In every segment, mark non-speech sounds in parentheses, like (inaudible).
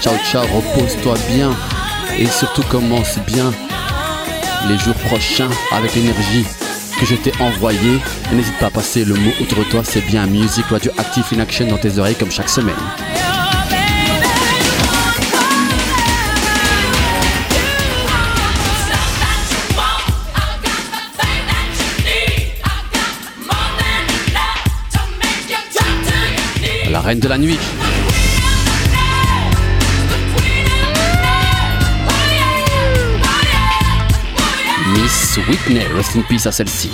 Ciao, ciao, repose-toi bien et surtout commence bien les jours prochains avec l'énergie que je t'ai envoyée. N'hésite pas à passer le mot autour de toi, c'est bien Music Radio Active in Action dans tes oreilles comme chaque semaine. La reine de la nuit. Miss Whitney, rest in peace à celle-ci.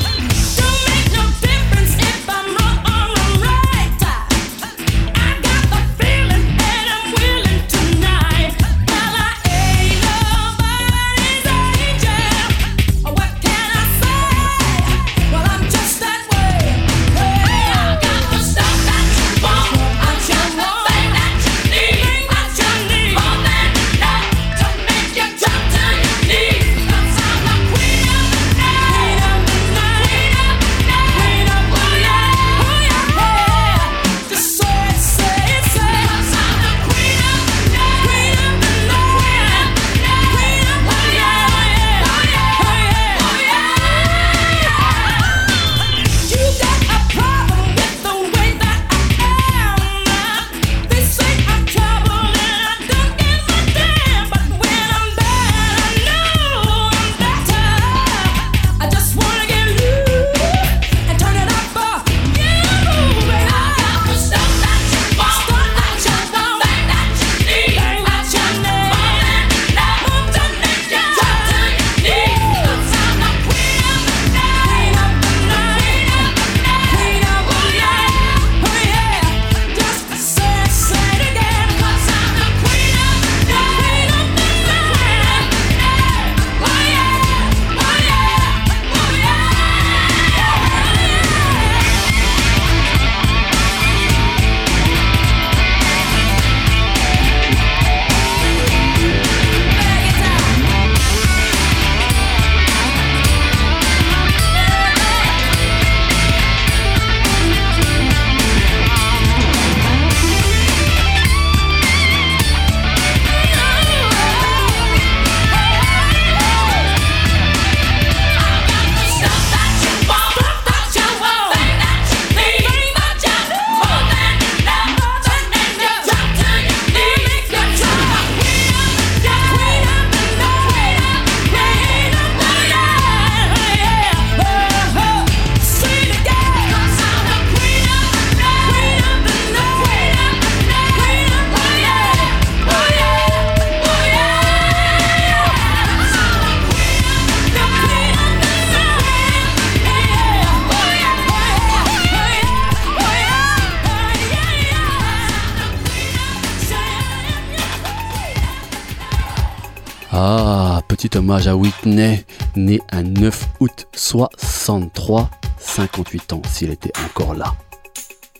Hommage à Whitney, né un 9 août 63, 58 ans s'il était encore là.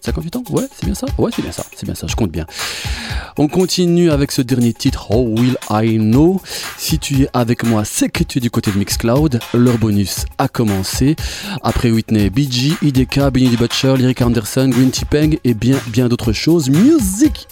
58 ans? Ouais, c'est bien ça Ouais, c'est bien ça, c'est bien ça, je compte bien. On continue avec ce dernier titre, How Will I Know Si tu es avec moi, c'est que tu es du côté de Mixcloud. Leur bonus a commencé. Après Whitney, BG, IDK, Benny Butcher, Lyric Anderson, Green Peng et bien, bien d'autres choses. Music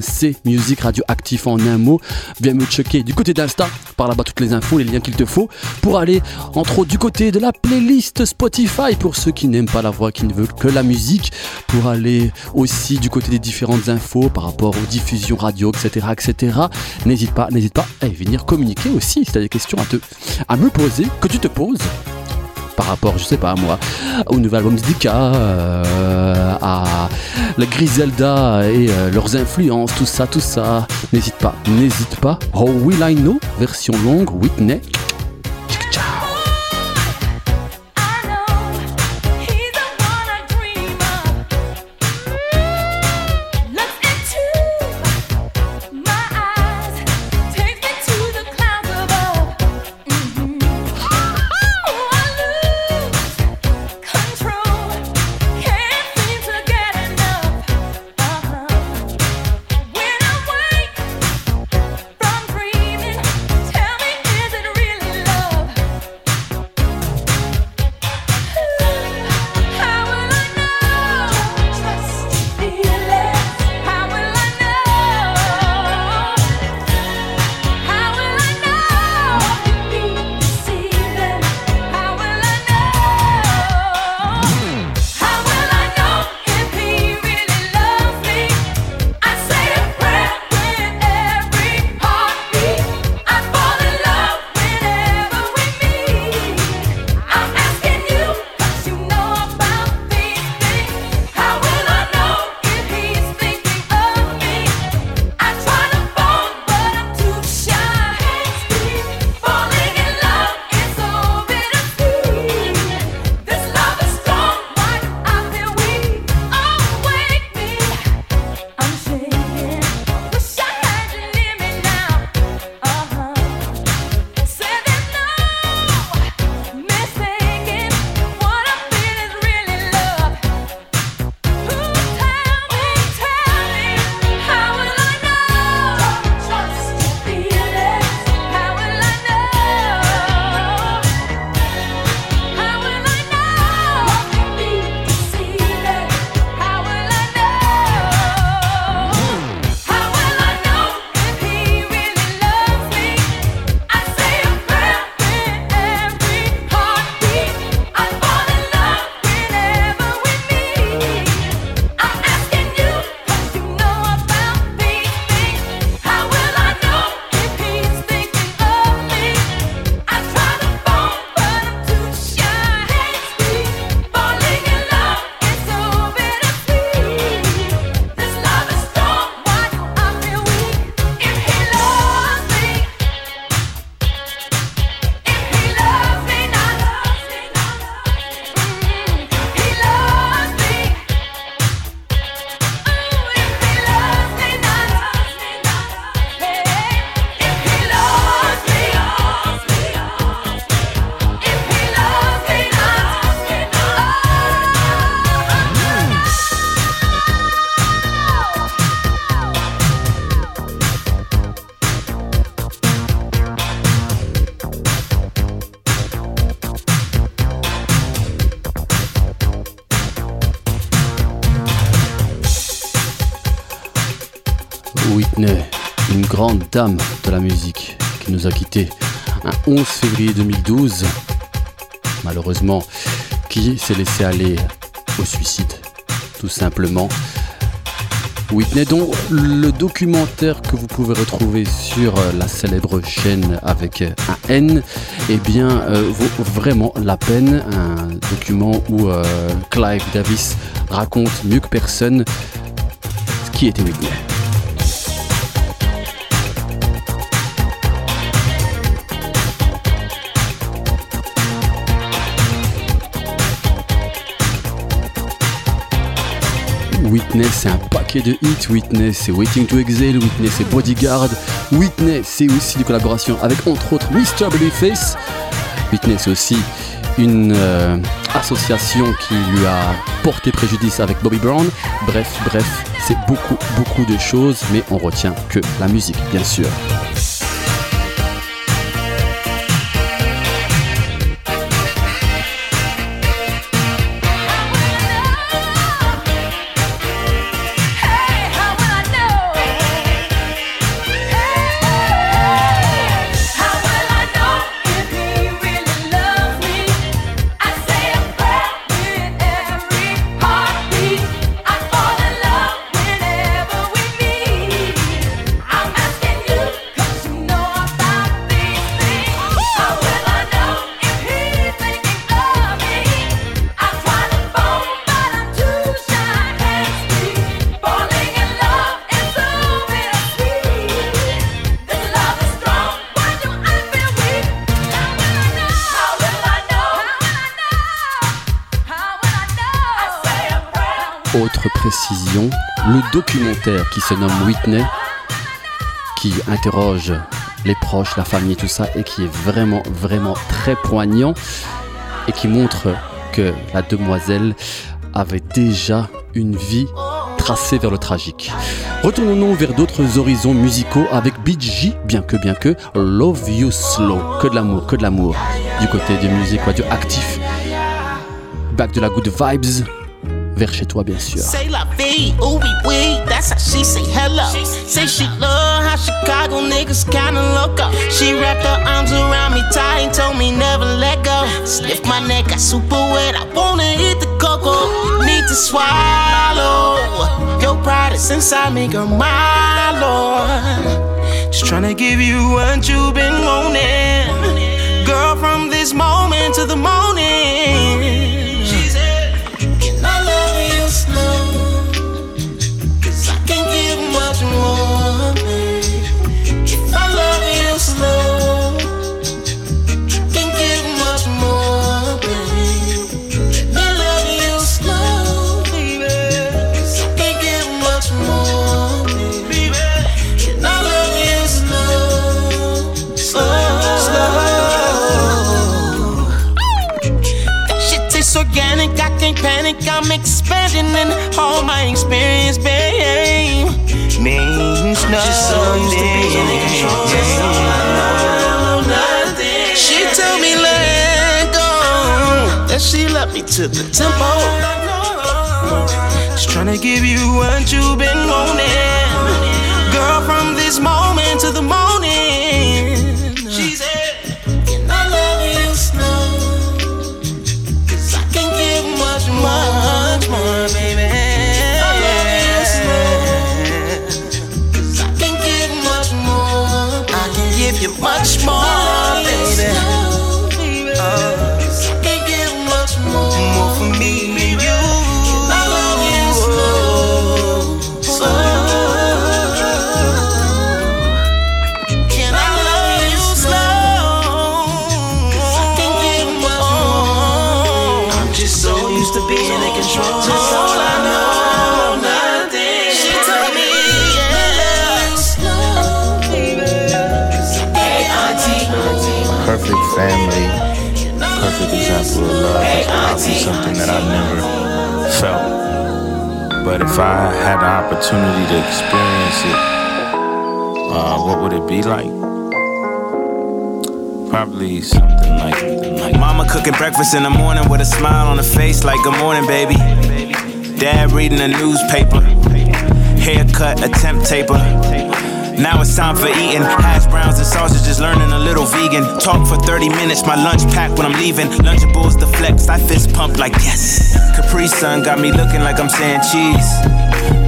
C, musique radioactif en un mot. Viens me checker du côté d'Insta, par là-bas toutes les infos, les liens qu'il te faut, pour aller entre autres du côté de la playlist Spotify pour ceux qui n'aiment pas la voix, qui ne veulent que la musique, pour aller aussi du côté des différentes infos par rapport aux diffusions radio, etc. etc. N'hésite pas, n'hésite pas à venir communiquer aussi si tu as des questions à, te, à me poser, que tu te poses par rapport, je sais pas moi, au nouvel album d'Ika, à la Griselda et euh, leurs influences, tout ça, tout ça. N'hésite pas, n'hésite pas. How Will I Know, version longue. Whitney, dame de la musique qui nous a quittés un 11 février 2012, malheureusement, qui s'est laissé aller au suicide, tout simplement. Whitney, dont le documentaire que vous pouvez retrouver sur euh, la célèbre chaîne avec un N, eh bien, euh, vaut vraiment la peine. Un document où euh, Clive Davis raconte mieux que personne ce qui était Whitney. Witness, c'est un paquet de hits. Witness, c'est Waiting to Exhale. Witness, c'est Bodyguard. Witness, c'est aussi des collaborations avec entre autres Mr. Babyface. Witness, c'est aussi une euh, association qui lui a porté préjudice avec Bobby Brown. Bref, bref, c'est beaucoup, beaucoup de choses, mais on retient que la musique, bien sûr. Le documentaire qui se nomme Whitney, qui interroge les proches, la famille, tout ça, et qui est vraiment, vraiment très poignant, et qui montre que la demoiselle avait déjà une vie tracée vers le tragique. Retournons-nous vers d'autres horizons musicaux avec BG, bien que, bien que, Love You Slow, que de l'amour, que de l'amour, du côté des musiques actif Back de la good vibes, vers chez toi, bien sûr. Say la vie, ooh wee that's how she say hello. Say she love how Chicago niggas kinda loco. She wrapped her arms around me tight and told me never let go. Sniff my neck, got super wet, I wanna hit the cocoa. Need to swallow. Your pride is inside me, girl, my lord. Just trying to give you what you've been wanting. Expanding and all my experience, babe, means nothing. She told me let go, that she left me to the tempo. Just trying to give you what you've been wanting, girl. From this moment to the morning. much something that I never felt. But if I had the opportunity to experience it, uh, what would it be like? Probably something like, something like Mama cooking breakfast in the morning with a smile on her face, like good morning, baby. Dad reading the newspaper. Haircut, attempt taper. Now it's time for eating hash browns and sausages, learning a little vegan. Talk for 30 minutes, my lunch pack when I'm leaving. Lunchables deflect, I fist pump like yes. Capri Sun got me looking like I'm saying cheese.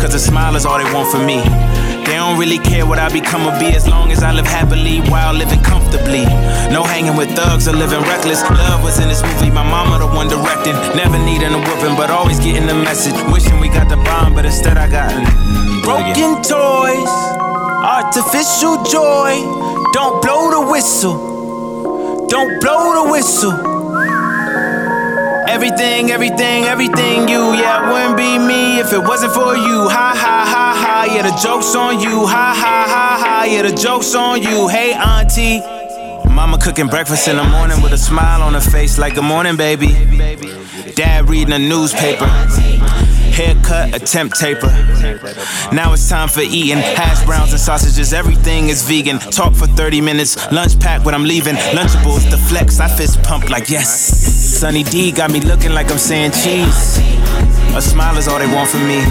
Cause a smile is all they want from me. They don't really care what I become or be as long as I live happily while living comfortably. No hanging with thugs or living reckless. Love was in this movie, my mama the one directing. Never needing a whooping, but always getting the message. Wishing we got the bomb, but instead I got broken toys. Artificial joy. Don't blow the whistle. Don't blow the whistle. Everything, everything, everything you, yeah, it wouldn't be me if it wasn't for you. Ha ha ha ha, yeah, the joke's on you. Ha ha ha ha, yeah, the joke's on you. Hey, auntie. Mama cooking breakfast in the morning with a smile on her face, like good morning, baby. Dad reading a newspaper. Haircut, attempt taper. Now it's time for eating hash browns and sausages. Everything is vegan. Talk for 30 minutes. Lunch pack when I'm leaving. Lunchables, the flex. I fist pump like yes. Sunny D got me looking like I'm saying cheese. A smile is all they want from me.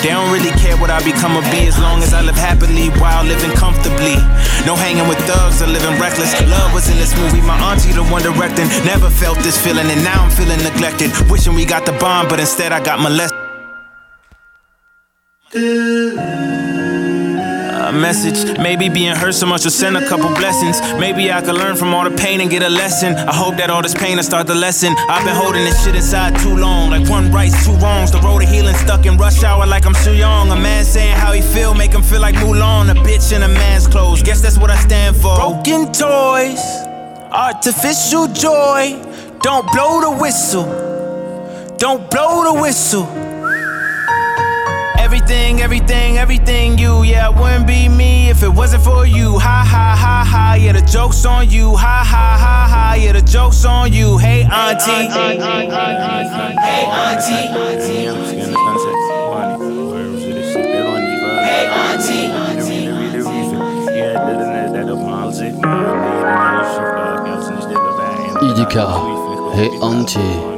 They don't really care what I become or be as long as I live happily while living comfortably. No hanging with thugs or living reckless. Love was in this movie, my auntie the one directing. Never felt this feeling, and now I'm feeling neglected. Wishing we got the bomb, but instead I got molested. A message, maybe being hurt so much will send a couple blessings. Maybe I could learn from all the pain and get a lesson. I hope that all this pain will start the lesson. I've been holding this shit inside too long, like one rights, two wrongs. The road to healing stuck in rush hour like I'm too young. A man saying how he feel, make him feel like Mulan. A bitch in a man's clothes, guess that's what I stand for. Broken toys, artificial joy. Don't blow the whistle. Don't blow the whistle. Everything, everything, everything you. Yeah, it wouldn't be me if it wasn't for you. Ha ha ha ha. Yeah, the joke's on you. Ha ha ha ha. Yeah, the joke's on you. Hey, auntie. Hey, auntie. Hey, auntie. Idika. Hey, auntie.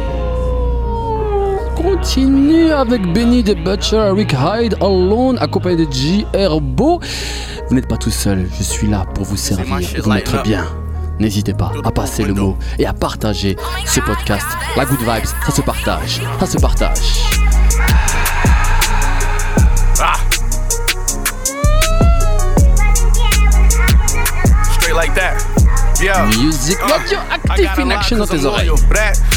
continue avec Benny the Butcher, Rick Hyde, Alone, accompagné de J. Herbo. Vous n'êtes pas tout seul, je suis là pour vous servir et vous mettre bien. N'hésitez pas à passer le mot et à partager ce podcast. La Good Vibes, ça se partage, ça se partage. Ah. Straight like that. Yeah. Music uh, radioactive in action dans tes oreilles.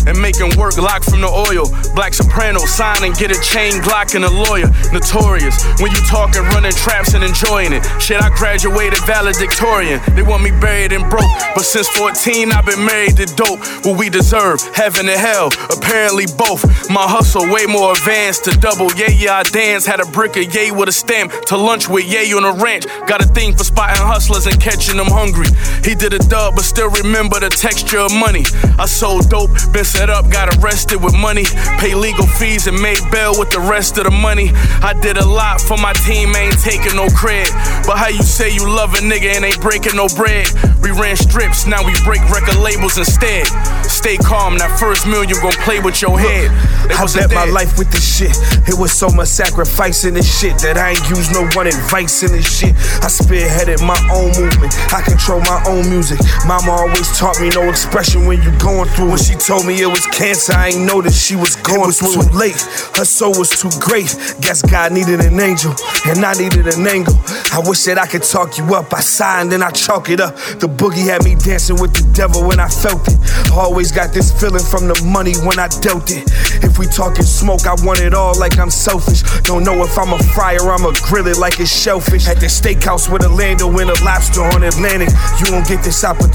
and making work lock from the oil. Black soprano, sign and get a chain Glock and a lawyer. Notorious when you talking, running traps and enjoying it. Shit, I graduated valedictorian. They want me buried and broke, but since 14 I've been married to dope. What we deserve, heaven and hell, apparently both. My hustle way more advanced to double. Yeah, yeah, I dance. Had a brick of yay with a stamp to lunch with yay on a ranch. Got a thing for spotting hustlers and catching them hungry. He did a dub, but still remember the texture of money. I sold dope, been set up, got arrested with money. Pay legal fees and made bail with the rest of the money. I did a lot for my team, ain't taking no credit. But how you say you love a nigga and ain't breaking no bread? We ran strips, now we break record labels instead. Stay calm, that first million gon' play with your head. They I bet dead. my life with this shit. It was so much sacrifice in this shit that I ain't used no one advice in this shit. I spearheaded my own movement. I control my own music. Mama always taught me no expression when you going through. When she told me it was cancer, I ain't noticed she was going it was through. Too late, her soul was too great. Guess God needed an angel, and I needed an angle. I wish that I could talk you up. I signed and I chalk it up. The boogie had me dancing with the devil when I felt it. always got this feeling from the money when I dealt it. If we talking smoke, I want it all like I'm selfish. Don't know if I'm a fryer, I'ma grill it like it's shellfish. At the steakhouse with a lando and a lobster on Atlantic. You won't get this opportunity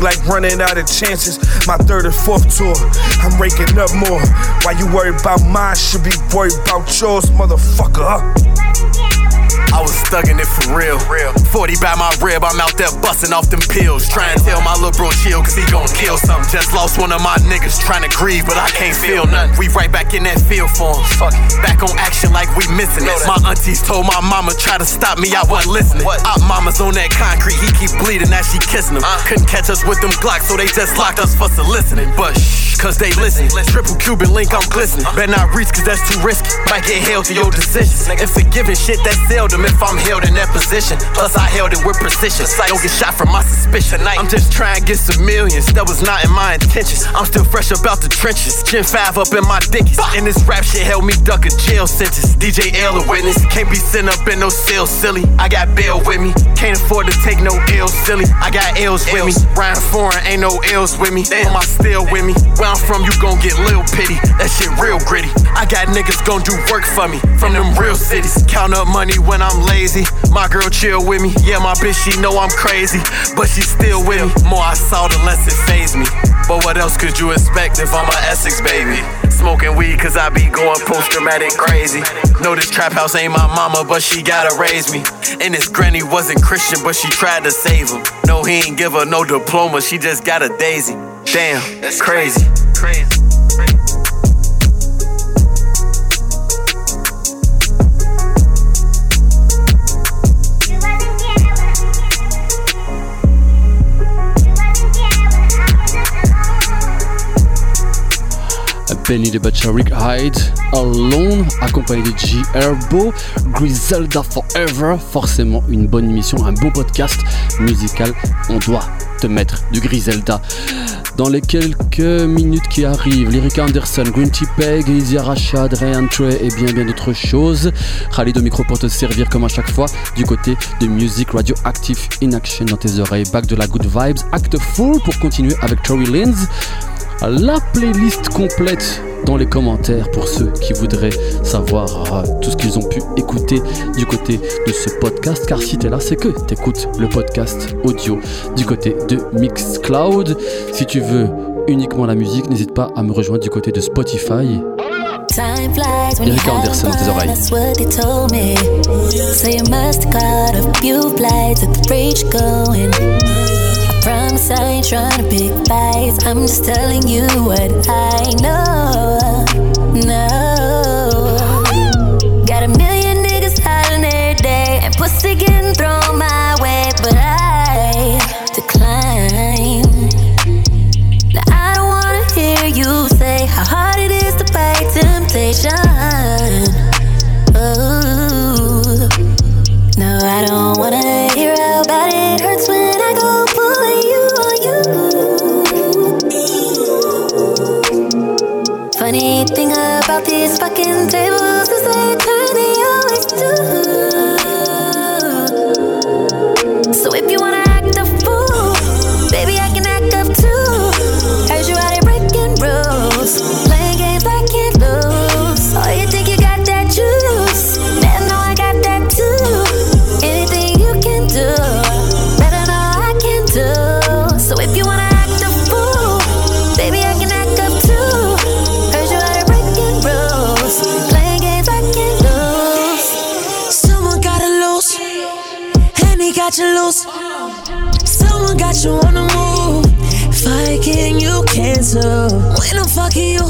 like running out of chances. My third and fourth tour. I'm raking up more. Why you worried about mine? Should be worried about yours, motherfucker. I was thuggin' it for real. 40 by my rib, I'm out there bustin' off them pills. Trying to tell my little bro chill, cause he gon' kill something. Just lost one of my niggas trying to grieve, but I can't feel nothing. We right back in that field for him. Back on action like we missing it. My aunties told my mama try to stop me, I wasn't listening. Op mama's on that concrete, he keep bleeding as she kissing him. Uh. Couldn't catch us with them Glocks, so they just locked us for soliciting. But shh, cause they listen. Triple Cuban link, I'm glistening. Uh. Better not reach, cause that's too risky. Might get held to your decisions. And forgiving shit that's seldom if I'm held in that position. Plus, I held it with precision. Don't get shot from my suspicion. I'm just trying to get some millions. That was not in my intentions. I'm still fresh about the trenches. Gen 5 up in my dickies. And this rap shit held me duck a jail sentence. DJ L a witness. Can't be sent up in no cell, silly. I got bail with me. Can't afford to take no L's, silly. I got L's with me. Ryan foreign, ain't no L's with me. Damn, I still with me. Where I'm from, you gon' get little pity. That shit real gritty. I got niggas gon' do work for me from them real cities. Count up money when I'm lazy. My girl chill with me. Yeah, my bitch, she know I'm crazy, but she still with me. More I saw, the less it phased me. But what else could you expect if I'm a Essex baby? Smoking weed cause I be going post dramatic crazy. Know this trap house ain't my mama, but she gotta raise me. And this granny wasn't Christian, but she tried to save him. No, he ain't give her no diploma, she just got a daisy. Damn, that's crazy. Crazy. Benny the Butcher, Rick Hyde, Alone, accompagné de G Herbo, Griselda Forever, forcément une bonne émission, un bon podcast musical. On doit te mettre du Griselda. Dans les quelques minutes qui arrivent, Lyric Anderson, Green Tea Peg, Izzy Rashad, Ryan Trey et bien bien d'autres choses. Khalid au micro pour te servir comme à chaque fois du côté de Music Radioactive in Action dans tes oreilles. Back de la Good Vibes, Act Full pour continuer avec Tori Linz la playlist complète dans les commentaires pour ceux qui voudraient savoir euh, tout ce qu'ils ont pu écouter du côté de ce podcast. Car si tu es là, c'est que tu écoutes le podcast audio du côté de Mixcloud. Si tu veux uniquement la musique, n'hésite pas à me rejoindre du côté de Spotify. Eric Anderson dans tes oreilles. Promise I ain't trying to pick fights. I'm just telling you what I know. No. Got a million niggas hiding every day, and pussy getting thrown my way, but I decline. Now I don't wanna hear you say how hard it is to fight temptation. Oh, no, I don't wanna about these fucking tables Got you the move. Fighting you cancel. When I'm fucking you,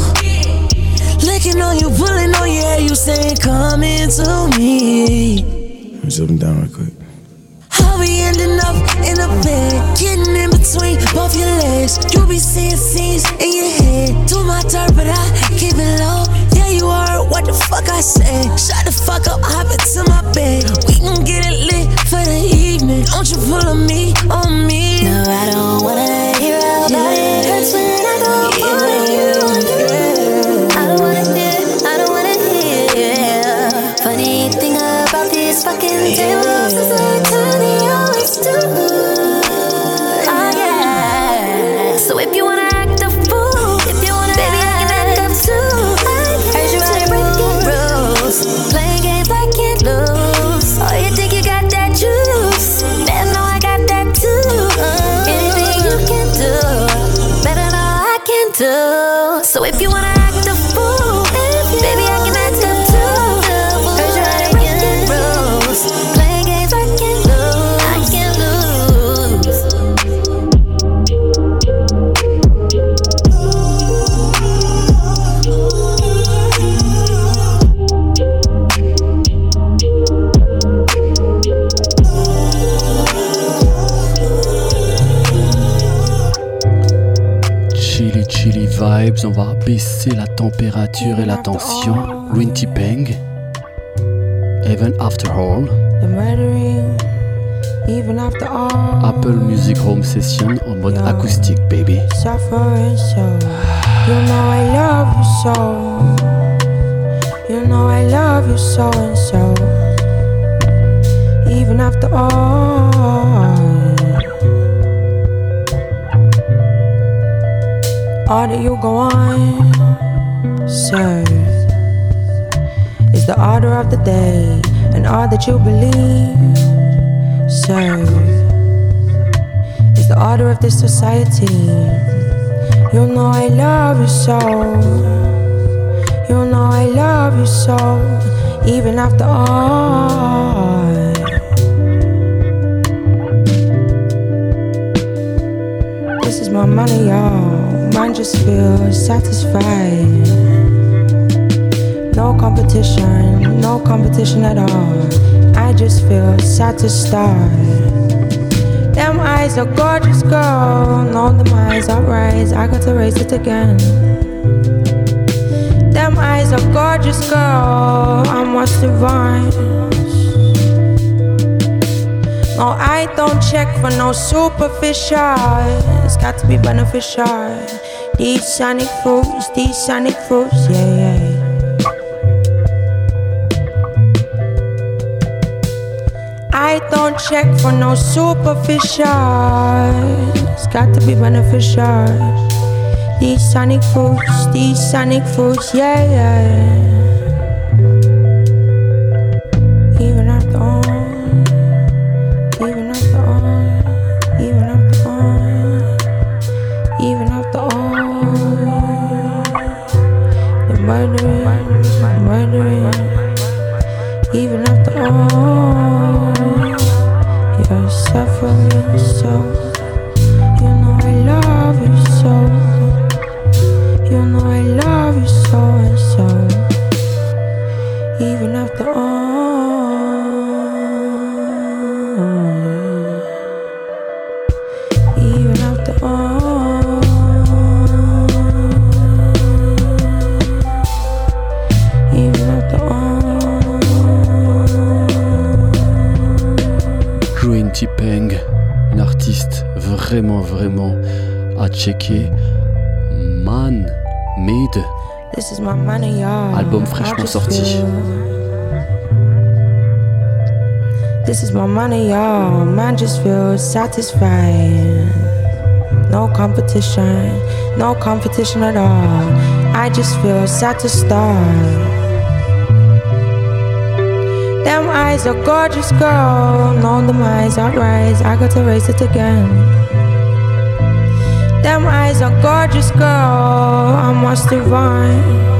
licking on you, pulling on your hair, you saying come into me. Let me him down real quick. I'll be ending up in a bed, getting in between both your legs. You be seeing scenes in your head. Do my dirt, but I keep it low. Yeah, you are what the fuck I said. Shut the fuck up, hop into my bed. We gon' get it lit for the evening. Don't you pull on me, on me. No, I don't wanna hear how bad it hurts when I go pulling you on you. I don't wanna hear, I don't wanna hear. Funny thing about these fucking tables is turn, they always do. So if you wanna baisser la température et la tension. Rinty Peng, Even After All. Apple Music Home Session en mode acoustique, baby. You know I love you so. You know I love you so and so. Even after all. That you go on, serve is the order of the day, and all that you believe, serve is the order of this society. You know I love you so. You know I love you so, even after all. This is my money, y'all mind just feels satisfied. No competition, no competition at all. I just feel satisfied. Them eyes are gorgeous, girl. No, them eyes are. I got to raise it again. Them eyes are gorgeous, girl. I'm what's divine. No, I don't check for no superficial. It's got to be beneficial. These sonic fruits, these sonic fruits, yeah, yeah. I don't check for no superficial. It's got to be beneficial. These sonic fruits, these sonic fruits, yeah, yeah. Just feel satisfied. No competition, no competition at all. I just feel satisfied. Them eyes are gorgeous, girl. No, them eyes are rise. I got to raise it again. Them eyes are gorgeous, girl. I must divine.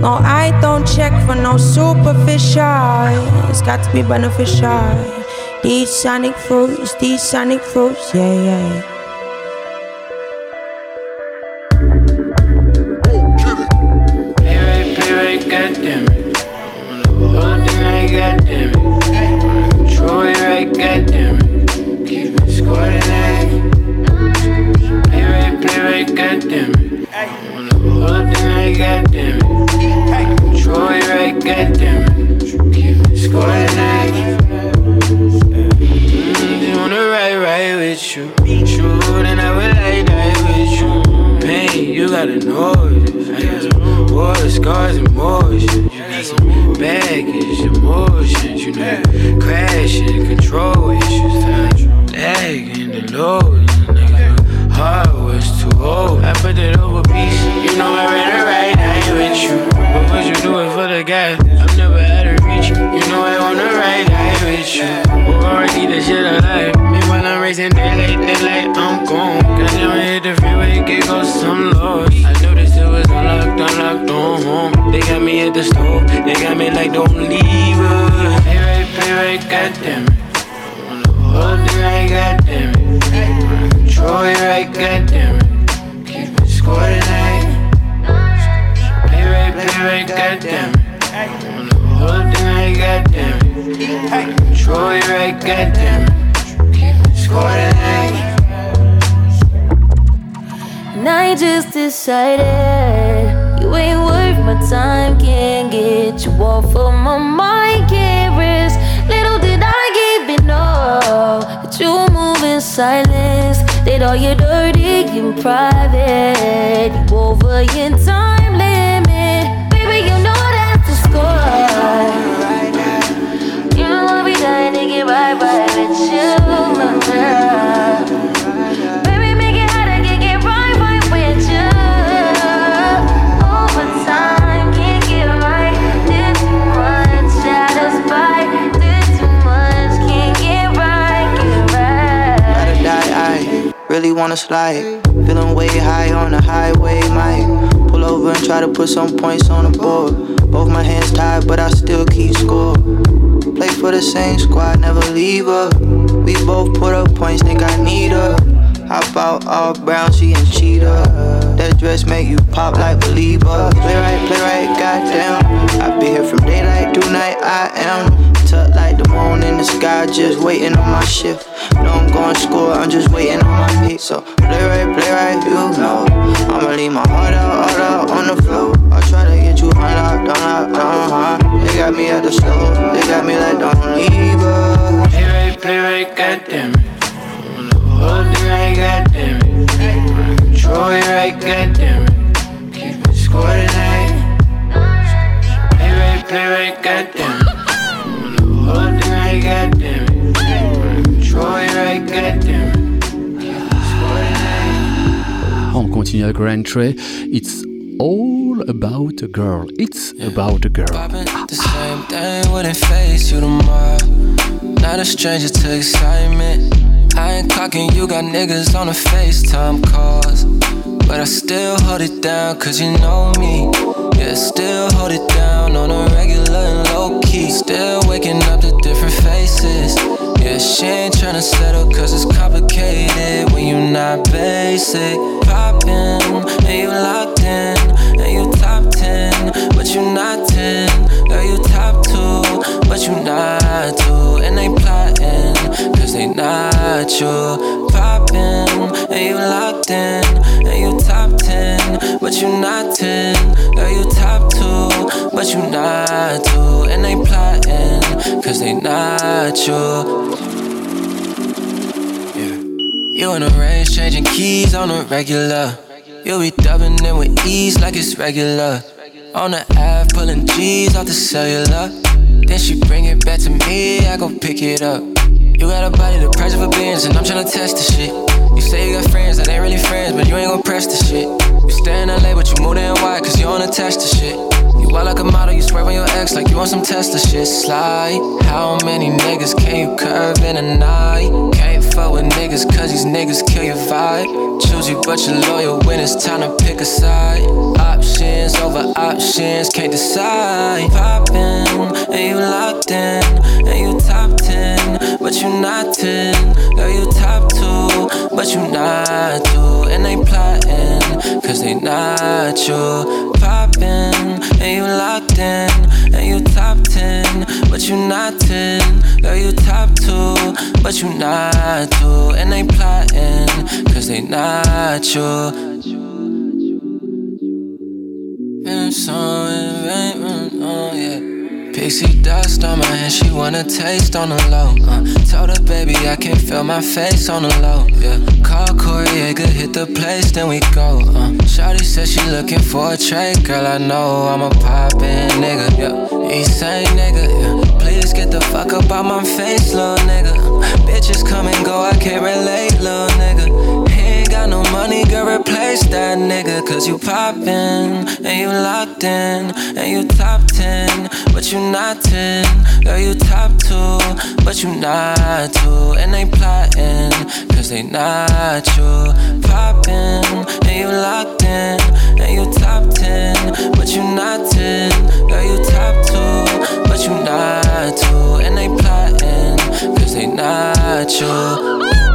No, I don't check for no superficial. It's got to be beneficial. These sonic fruits, these sonic fruits, yeah, yeah. Wanna slide. Feeling way high on the highway, might pull over and try to put some points on the board. Both my hands tied, but I still keep score. Play for the same squad, never leave her. We both put up points, think I need her. Hop out all brown, she and cheetah. That dress make you pop like believer. Play right, play right, goddamn. I be here from daylight to night, I am. Tuck like the moon in the sky, just waiting on my shift. No, I'm going score, I'm just waiting on my beat. So play right, play right, you know. I'ma leave my heart out, heart out on the floor. I try to get you unlocked, unlocked, uh-huh. They got me at the store, they got me like don't leave her. Play right, play right, goddamn it. On the whole thing goddamn it. Control it right, goddamn it. Keep it score eh? tonight. Play right, play right, goddamn it. On the whole right, goddamn it. Control it right, goddamn it. Keep it score tonight. On continue avec Ryan Trey. It's all about a girl. It's about a girl. Poppin' the same thing wouldn't face you tomorrow. Not a stranger to excitement. I ain't clocking, you got niggas on the FaceTime calls. But I still hold it down, cause you know me. Yeah, still hold it down on a regular and low key. Still waking up to different faces. Yeah, she ain't tryna settle, cause it's complicated when you not basic. Poppin', and you locked in, and you top 10, but you not you. Poppin', and you locked in, and you top 10, but you not 10. Girl, you top 2, but you not 2. And they plotting, cause they not you. Yeah. You in a range, changing keys on a regular. You be dubbing in with ease like it's regular. On the app, pulling G's off the cellular. Then she bring it back to me, I go pick it up. You got a body the price of a Benz, and I'm tryna test the shit. You say you got friends that ain't really friends, but you ain't gon' press the shit. You stay in LA, but you move in white, cause you test the shit. You wild like a model, you swerve on your ex like you want some Tesla shit. Slide. How many niggas can you curve in a night? Can't fuck with niggas cause these niggas kill your vibe. Choose you, but you're loyal when it's time to pick a side. Options over options, can't decide. Poppin', and you locked in, and you top 10, but you not 10. Girl, you top 2, but you not 2. And they plotting, cause they not you. Poppin', and you locked in, and you top 10, but you not 10. Girl, you top 2, but you not 2. And they plotting, cause they not you. And so it ain't, oh yeah. Pixie dust on my hand, she wanna taste on the low. Uh, told her, baby, I can feel my face on the low. Yeah, call Yeager, hit the place, then we go. Uh, Shawty said she looking for a trade, girl. I know I'm a poppin' nigga. Yeah, insane nigga. Yeah, please get the fuck up out my face, little nigga. Bitches come and go, I can't relate, little nigga. Got no money, girl, replace that nigga. Cause you poppin', and you locked in, and you top 10, but you not 10. Girl, you top 2, but you not 2. And they plotting, cause they not you. Poppin', and you locked in, and you top 10, but you not 10. Girl, you top 2, but you not 2. And they plotting, cause they not you.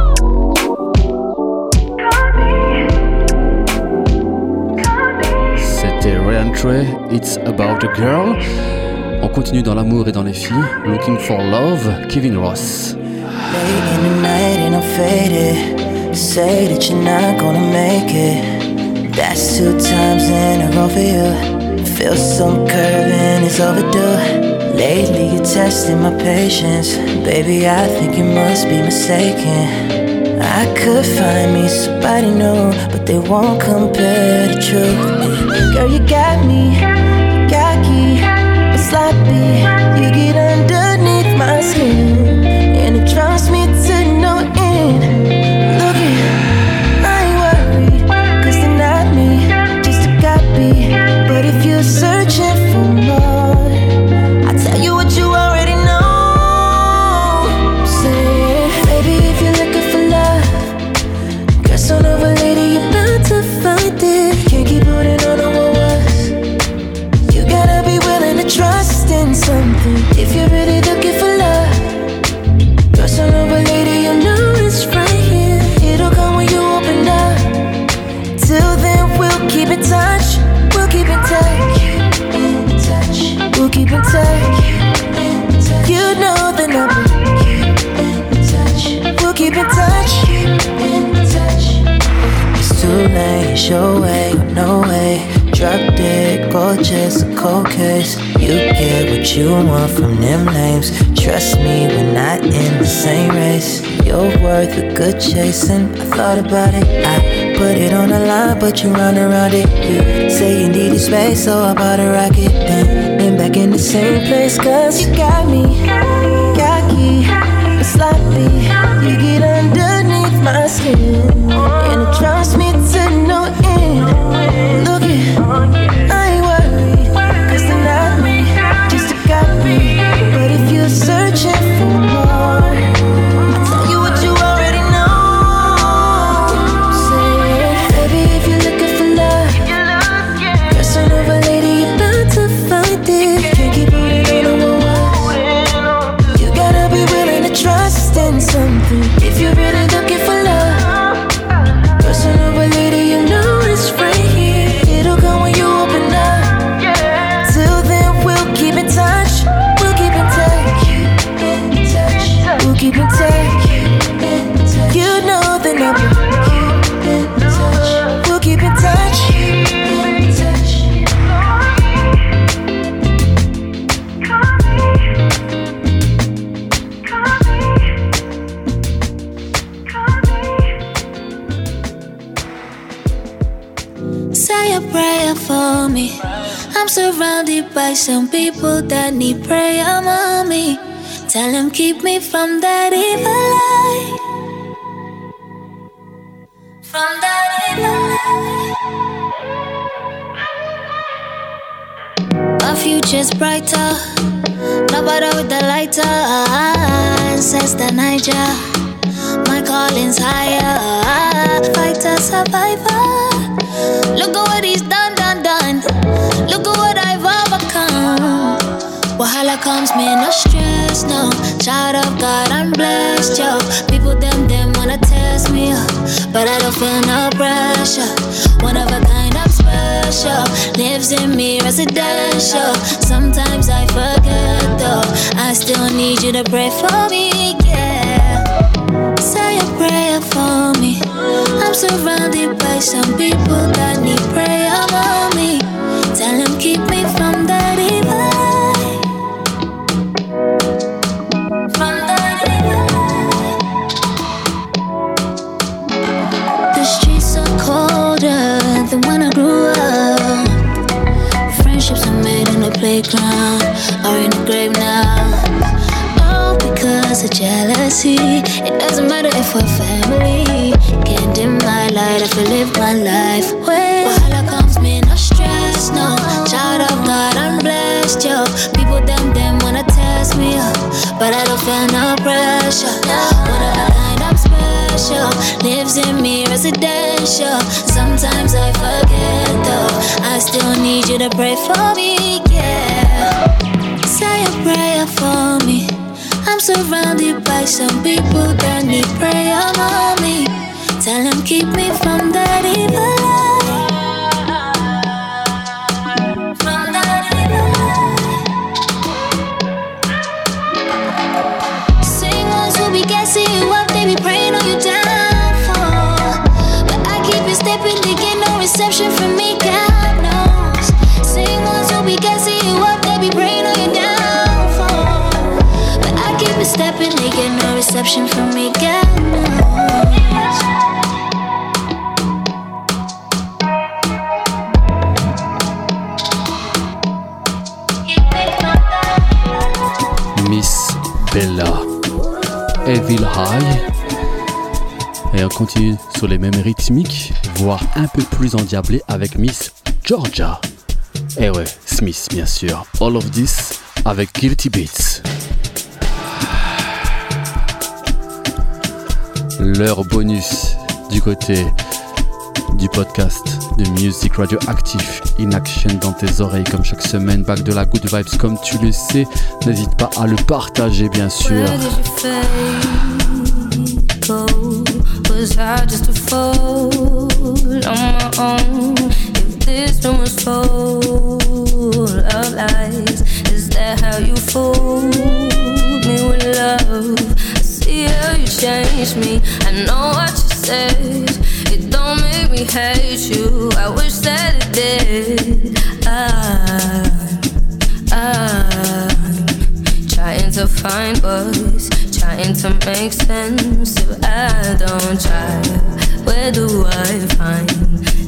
Ryan Trey, It's About a Girl. On continue dans l'amour et dans les filles. Looking for Love, Kevin Ross. Late in the night and I'm faded. Say that you're not gonna make it. That's two times in a row for you. Feel some curving, it's overdue. Lately, you're testing my patience. Baby, I think you must be mistaken. I could find me somebody new, but they won't compare the truth. Girl, you got me, cocky, but sloppy. I thought about it, I put it on the line, but you run around it. You say you needed space, so I bought a rocket. Then, then back in the same place, cause you got me. Cocky, sloppy. You get underneath my skin, surrounded by some people that need prayer, mommy. Tell them keep me from that evil light. From that evil light. My future's brighter. Nobody with the lighter. The Niger. My calling's higher. Fighter, survivor. Look at what he's done. Wahala comes, me no stress, no. Child of God, I'm blessed, yo. People, them, them wanna test me, up, but I don't feel no pressure. One of a kind, I'm special. Lives in me, residential. Sometimes I forget, though. I still need you to pray for me, yeah. Say a prayer for me. I'm surrounded by some people that need prayer, mommy. Jealousy. It doesn't matter if we're family. Can't dim my light if I live my life. Wait, wahala comes, me no stress, no. Child of God, I'm blessed, yo. People them them wanna test me up, but I don't feel no pressure. Of a I'm special. Lives in me, residential. Sometimes I forget though. I still need you to pray for me, yeah. Say a prayer for me. Surrounded by some people that need prayer, mommy. Tell them keep me from that evil light. Miss Bella. Evil High. Et on continue sur les mêmes rythmiques, voire un peu plus endiablé avec Miss Georgia. Et ouais, Smith bien sûr. All of this avec Guilty Beats. L'heure bonus du côté du podcast de Music Radio Active in action dans tes oreilles comme chaque semaine. Back de la good vibes comme tu le sais. N'hésite pas à le partager bien sûr. Changed me. I know what you said. It don't make me hate you. I wish that it did. I'm, I'm trying to find words, trying to make sense. If I don't try, where do I find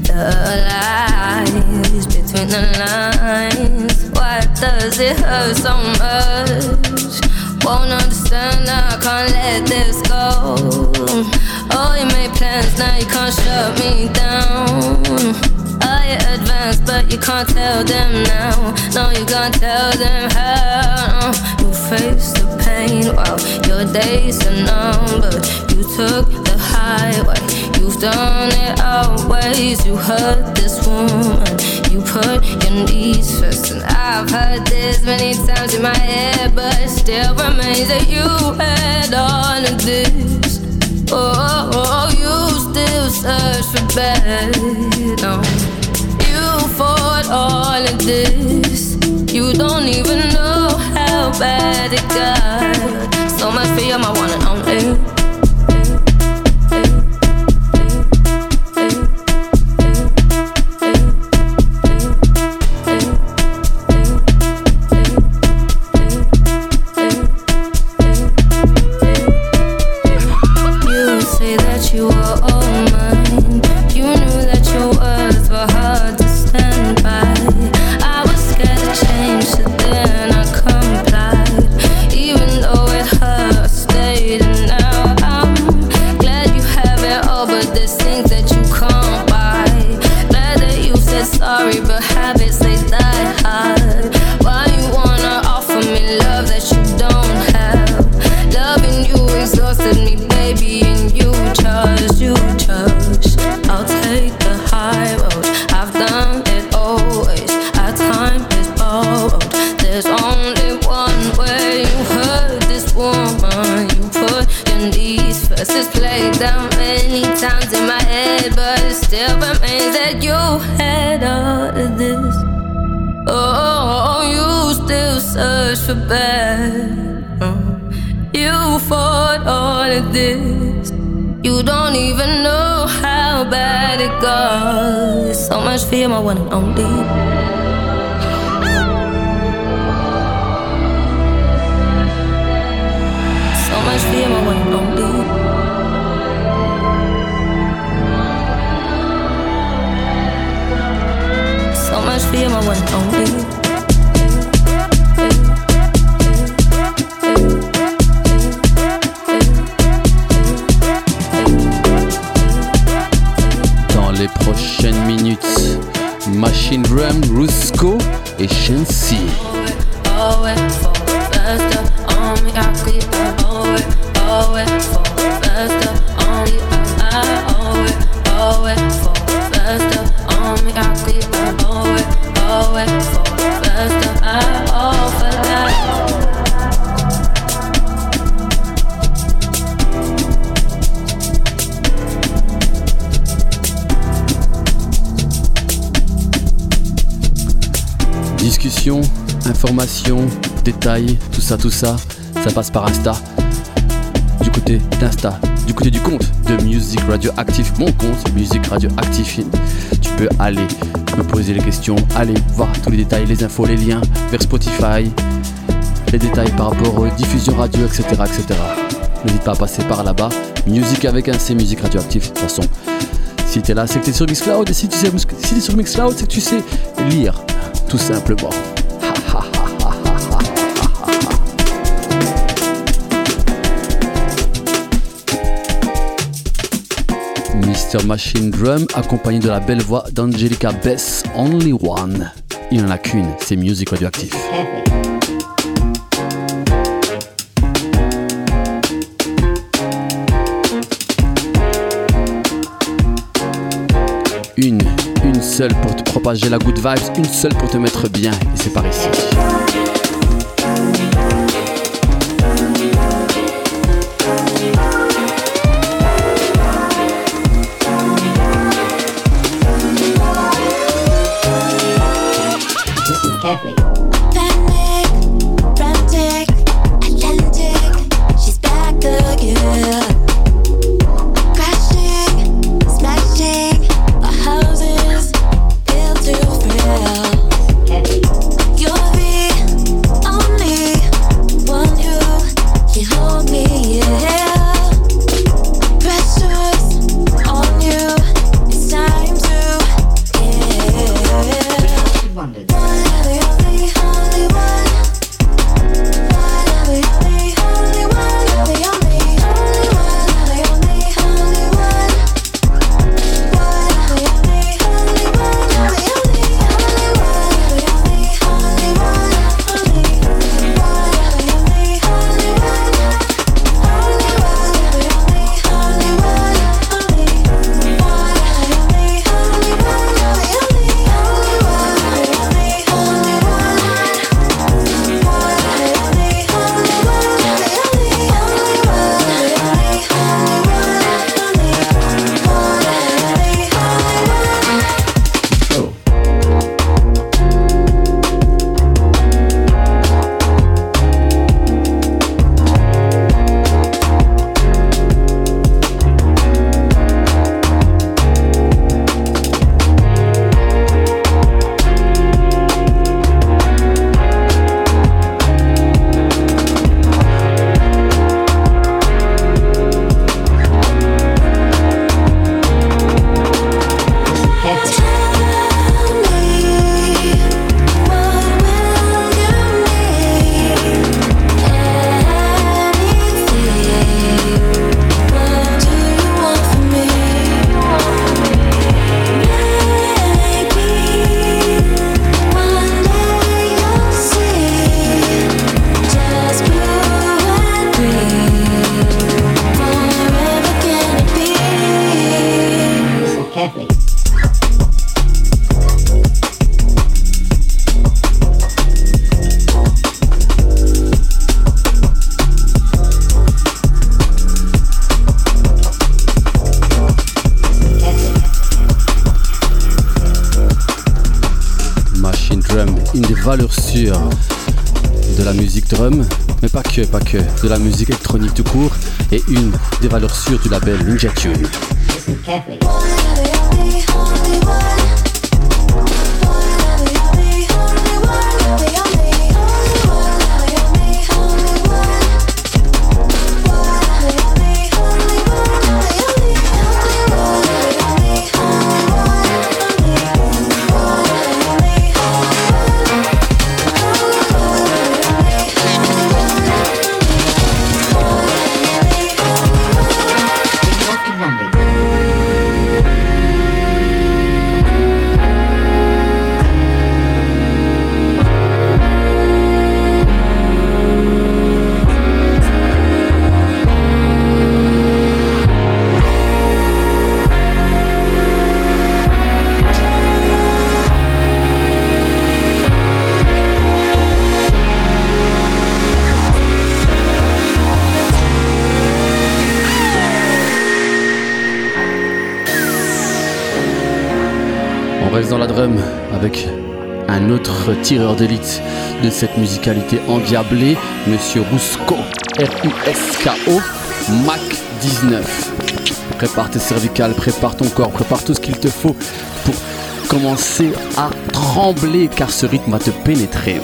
the lies between the lines? Why does it hurt so much? Won't understand, I can't let this go. Oh, you made plans, now you can't shut me down. Oh, you advanced, but you can't tell them now. No, you can't tell them how. You face the pain while your days are numbered. You took the highway, you've done it always. You hurt this woman, you put your needs first. And I've heard this many times in my head, but it still remains that you had all of this. Oh, oh, you still search for better. No. You fought all of this. You don't even know how bad it got. So much for you, my one and only. Fear, my one and only. Discussion, information, détails, tout ça, tout ça, ça passe par Insta. Du côté d'Insta, du côté du compte de Music Radio Active, mon compte Music Radio Active. Tu peux aller me poser les questions, aller voir tous les détails, les infos, les liens vers Spotify, les détails par rapport aux diffusions radio, etc. etc. n'hésite pas à passer par là-bas. Musique avec un C, musique radioactive. De toute façon, si t'es là, c'est que t'es sur Mixcloud. Et si tu sais, si t'es sur Mixcloud, c'est que tu sais lire, tout simplement. (laughs) Mr. Machine Drum, accompagné de la belle voix d'Angelica Bess, Only One. Il n'y en a qu'une, c'est Music Radioactive. (laughs) seule pour te propager la good vibes, une seule pour te mettre bien, et c'est par ici. De la musique drum, mais pas que, pas que, de la musique électronique tout court et une des valeurs sûres du label Ninja Tune. Un autre tireur d'élite de cette musicalité endiablée, Monsieur Rusco, R-U-S-K-O, Mac 19. Prépare tes cervicales, prépare ton corps, prépare tout ce qu'il te faut pour commencer à trembler car ce rythme va te pénétrer.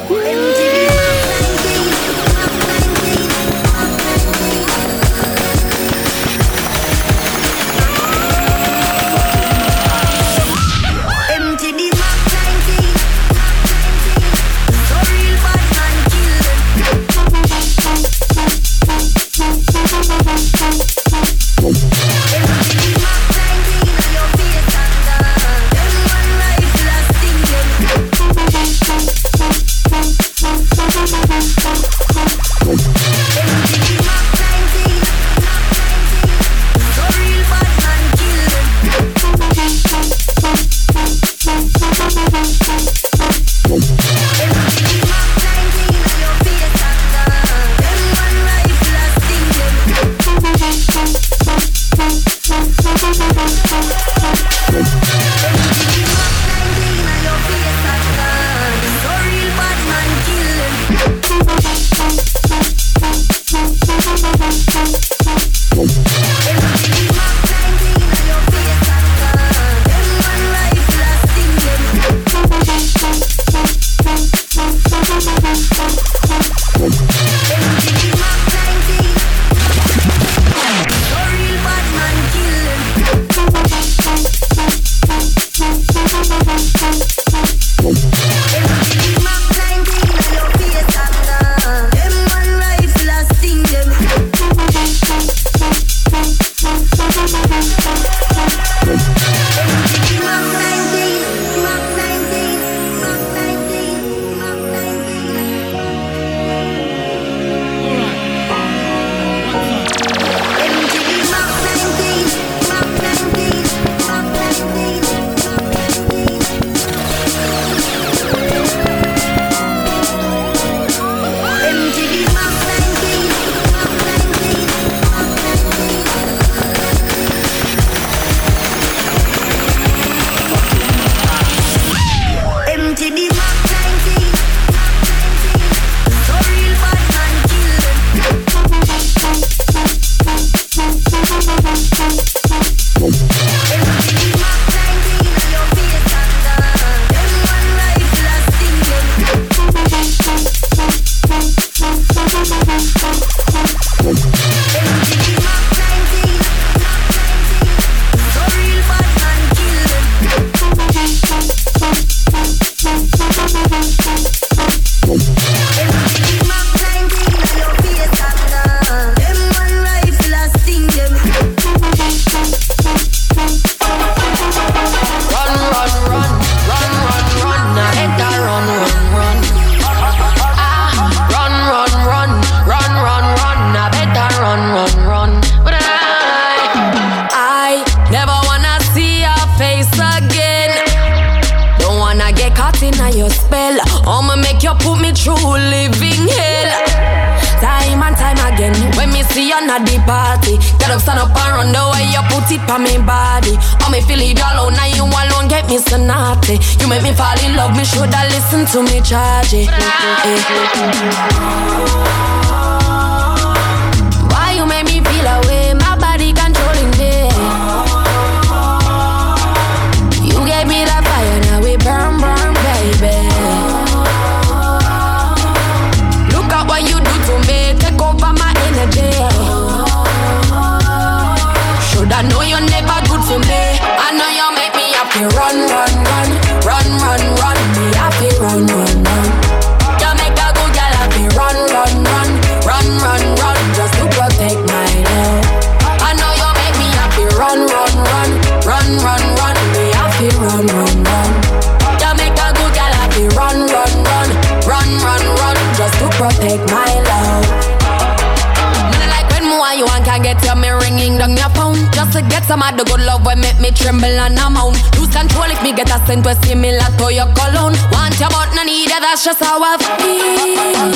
Some of the good love will make me tremble and I'm on. Lose control if me get a scent was similar to your cologne. Want your butt no need it, that's just how I feel.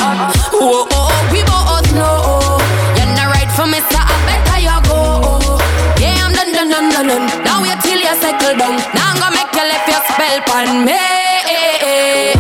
Oh oh, oh, we both know. You're not right for me, so I better you go. Yeah, I'm done, done, done, done, done. Now wait till you settle down. Now I'm gonna make you leave your spell on me.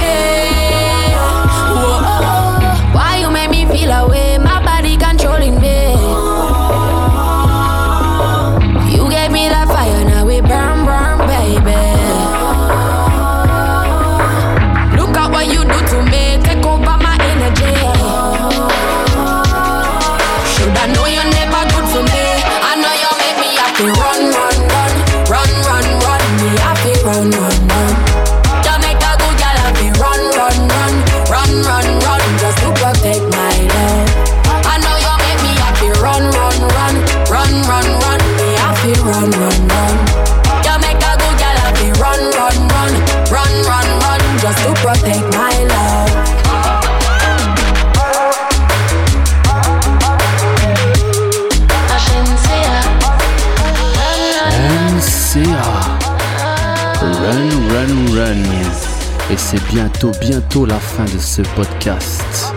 Et c'est bientôt, bientôt la fin de ce podcast.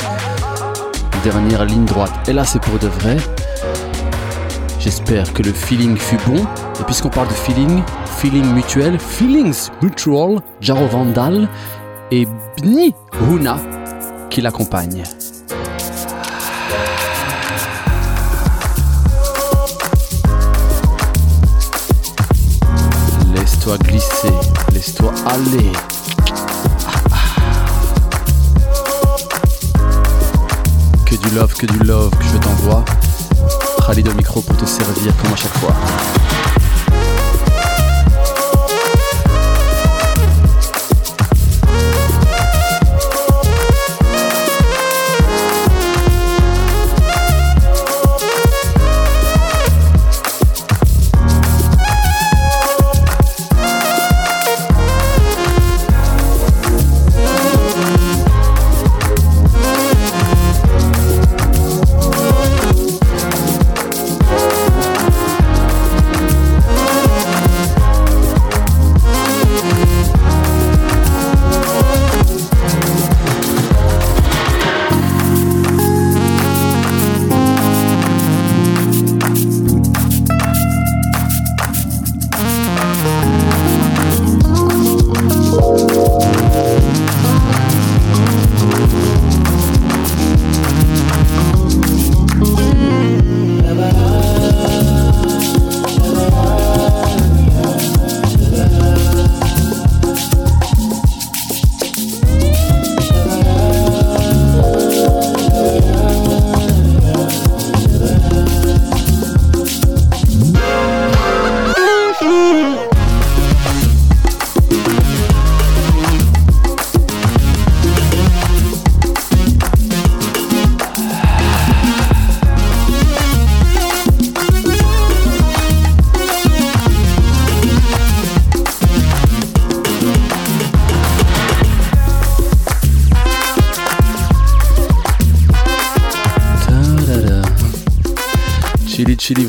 Dernière ligne droite. Et là, c'est pour de vrai. J'espère que le feeling fut bon. Et puisqu'on parle de feeling, feeling mutuel, feelings mutual, Jaro Vandal et Bni Huna qui l'accompagnent. Laisse-toi glisser, laisse-toi aller. que du love que je t'envoie. Khalid au micro pour te servir comme à chaque fois.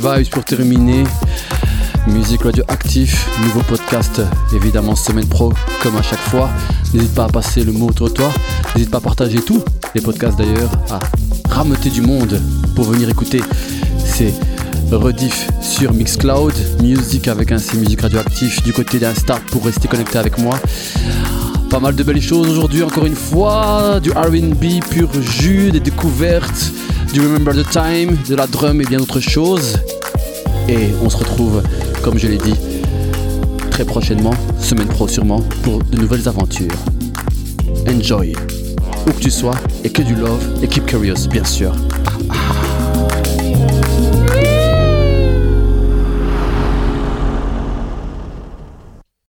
Pour terminer. Musique Radio Actif, nouveau podcast, évidemment semaine pro comme à chaque fois. N'hésite pas à passer le mot autour de toi. N'hésite pas à partager tous les podcasts d'ailleurs, à rameuter du monde pour venir écouter ces rediff sur Mixcloud, Music avec un C Musique Radioactif du côté d'Insta pour rester connecté avec moi. Pas mal de belles choses aujourd'hui, encore une fois, du RB pur jus, des découvertes, du Remember the Time, de la drum et bien d'autres choses. Et on se retrouve, comme je l'ai dit, très prochainement, semaine pro sûrement, pour de nouvelles aventures. Enjoy, où que tu sois, et que du love, et keep curious, bien sûr.